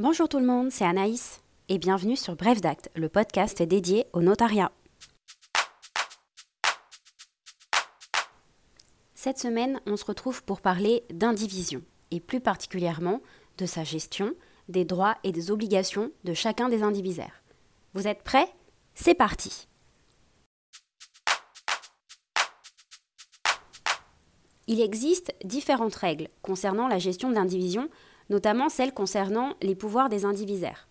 Bonjour tout le monde, c'est Anaïs et bienvenue sur Bref d'Acte, le podcast dédié au notariat. Cette semaine, on se retrouve pour parler d'indivision et plus particulièrement de sa gestion, des droits et des obligations de chacun des indivisaires. Vous êtes prêts? C'est parti Il existe différentes règles concernant la gestion de l'indivision notamment celles concernant les pouvoirs des indivisaires.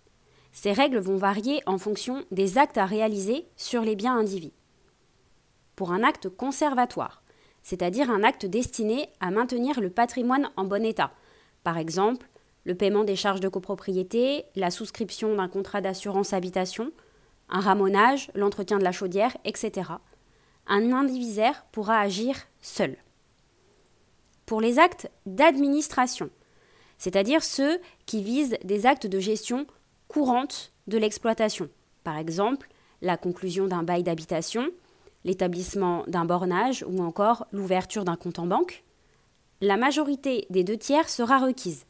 Ces règles vont varier en fonction des actes à réaliser sur les biens indivis. Pour un acte conservatoire, c'est-à-dire un acte destiné à maintenir le patrimoine en bon état, par exemple le paiement des charges de copropriété, la souscription d'un contrat d'assurance habitation, un ramonage, l'entretien de la chaudière, etc. Un indivisaire pourra agir seul. Pour les actes d'administration, c'est-à-dire ceux qui visent des actes de gestion courante de l'exploitation. Par exemple, la conclusion d'un bail d'habitation, l'établissement d'un bornage ou encore l'ouverture d'un compte en banque. La majorité des deux tiers sera requise.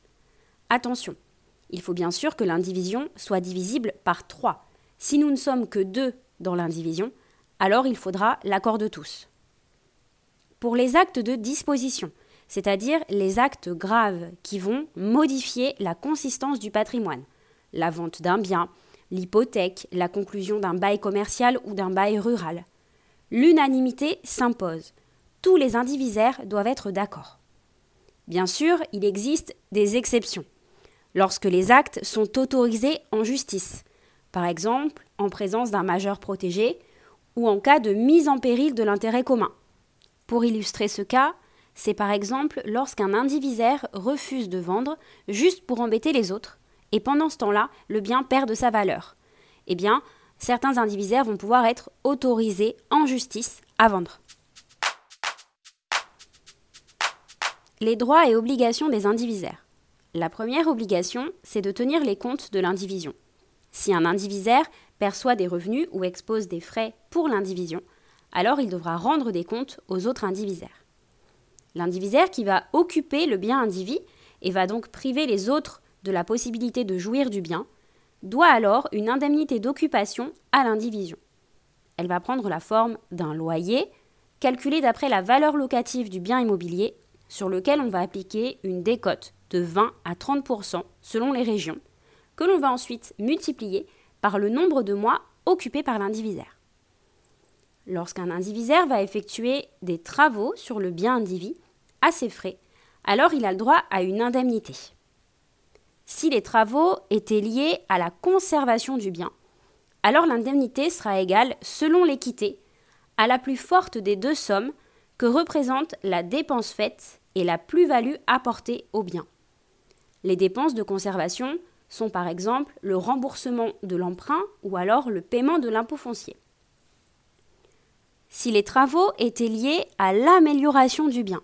Attention, il faut bien sûr que l'indivision soit divisible par 3. Si nous ne sommes que deux dans l'indivision, alors il faudra l'accord de tous. Pour les actes de disposition, c'est-à-dire les actes graves qui vont modifier la consistance du patrimoine, la vente d'un bien, l'hypothèque, la conclusion d'un bail commercial ou d'un bail rural. L'unanimité s'impose. Tous les indivisaires doivent être d'accord. Bien sûr, il existe des exceptions. Lorsque les actes sont autorisés en justice, par exemple en présence d'un majeur protégé ou en cas de mise en péril de l'intérêt commun. Pour illustrer ce cas, c'est par exemple lorsqu'un indivisaire refuse de vendre juste pour embêter les autres, et pendant ce temps-là, le bien perd de sa valeur. Eh bien, certains indivisaires vont pouvoir être autorisés en justice à vendre. Les droits et obligations des indivisaires. La première obligation, c'est de tenir les comptes de l'indivision. Si un indivisaire perçoit des revenus ou expose des frais pour l'indivision, alors il devra rendre des comptes aux autres indivisaires. L'indivisaire qui va occuper le bien indivis et va donc priver les autres de la possibilité de jouir du bien, doit alors une indemnité d'occupation à l'indivision. Elle va prendre la forme d'un loyer, calculé d'après la valeur locative du bien immobilier, sur lequel on va appliquer une décote de 20 à 30% selon les régions, que l'on va ensuite multiplier par le nombre de mois occupés par l'indivisaire. Lorsqu'un indivisaire va effectuer des travaux sur le bien indivis, à ses frais, alors il a le droit à une indemnité. Si les travaux étaient liés à la conservation du bien, alors l'indemnité sera égale, selon l'équité, à la plus forte des deux sommes que représente la dépense faite et la plus-value apportée au bien. Les dépenses de conservation sont par exemple le remboursement de l'emprunt ou alors le paiement de l'impôt foncier. Si les travaux étaient liés à l'amélioration du bien,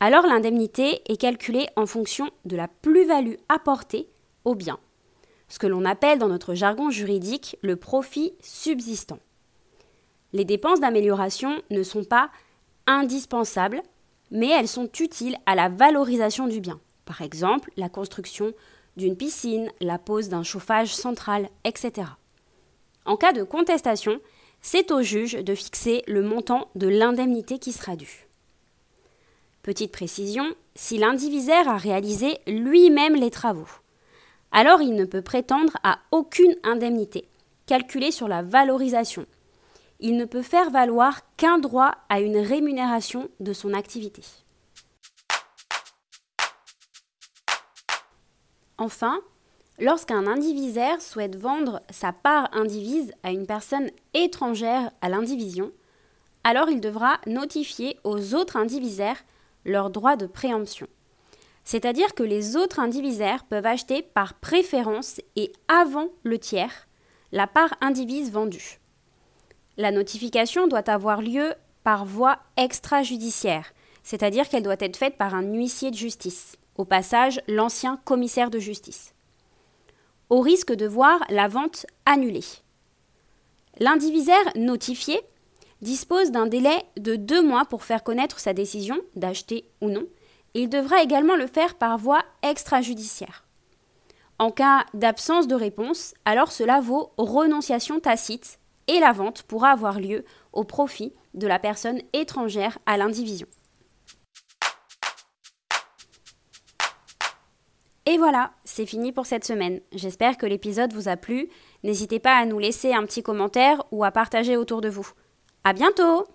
alors l'indemnité est calculée en fonction de la plus-value apportée au bien, ce que l'on appelle dans notre jargon juridique le profit subsistant. Les dépenses d'amélioration ne sont pas indispensables, mais elles sont utiles à la valorisation du bien. Par exemple, la construction d'une piscine, la pose d'un chauffage central, etc. En cas de contestation, c'est au juge de fixer le montant de l'indemnité qui sera due. Petite précision, si l'indivisaire a réalisé lui-même les travaux, alors il ne peut prétendre à aucune indemnité, calculée sur la valorisation. Il ne peut faire valoir qu'un droit à une rémunération de son activité. Enfin, lorsqu'un indivisaire souhaite vendre sa part indivise à une personne étrangère à l'indivision, alors il devra notifier aux autres indivisaires leur droit de préemption. C'est-à-dire que les autres indivisaires peuvent acheter par préférence et avant le tiers la part indivise vendue. La notification doit avoir lieu par voie extrajudiciaire, c'est-à-dire qu'elle doit être faite par un huissier de justice, au passage l'ancien commissaire de justice, au risque de voir la vente annulée. L'indivisaire notifié dispose d'un délai de deux mois pour faire connaître sa décision d'acheter ou non, il devra également le faire par voie extrajudiciaire. En cas d'absence de réponse, alors cela vaut renonciation tacite et la vente pourra avoir lieu au profit de la personne étrangère à l'indivision. Et voilà, c'est fini pour cette semaine. J'espère que l'épisode vous a plu. N'hésitez pas à nous laisser un petit commentaire ou à partager autour de vous. À bientôt!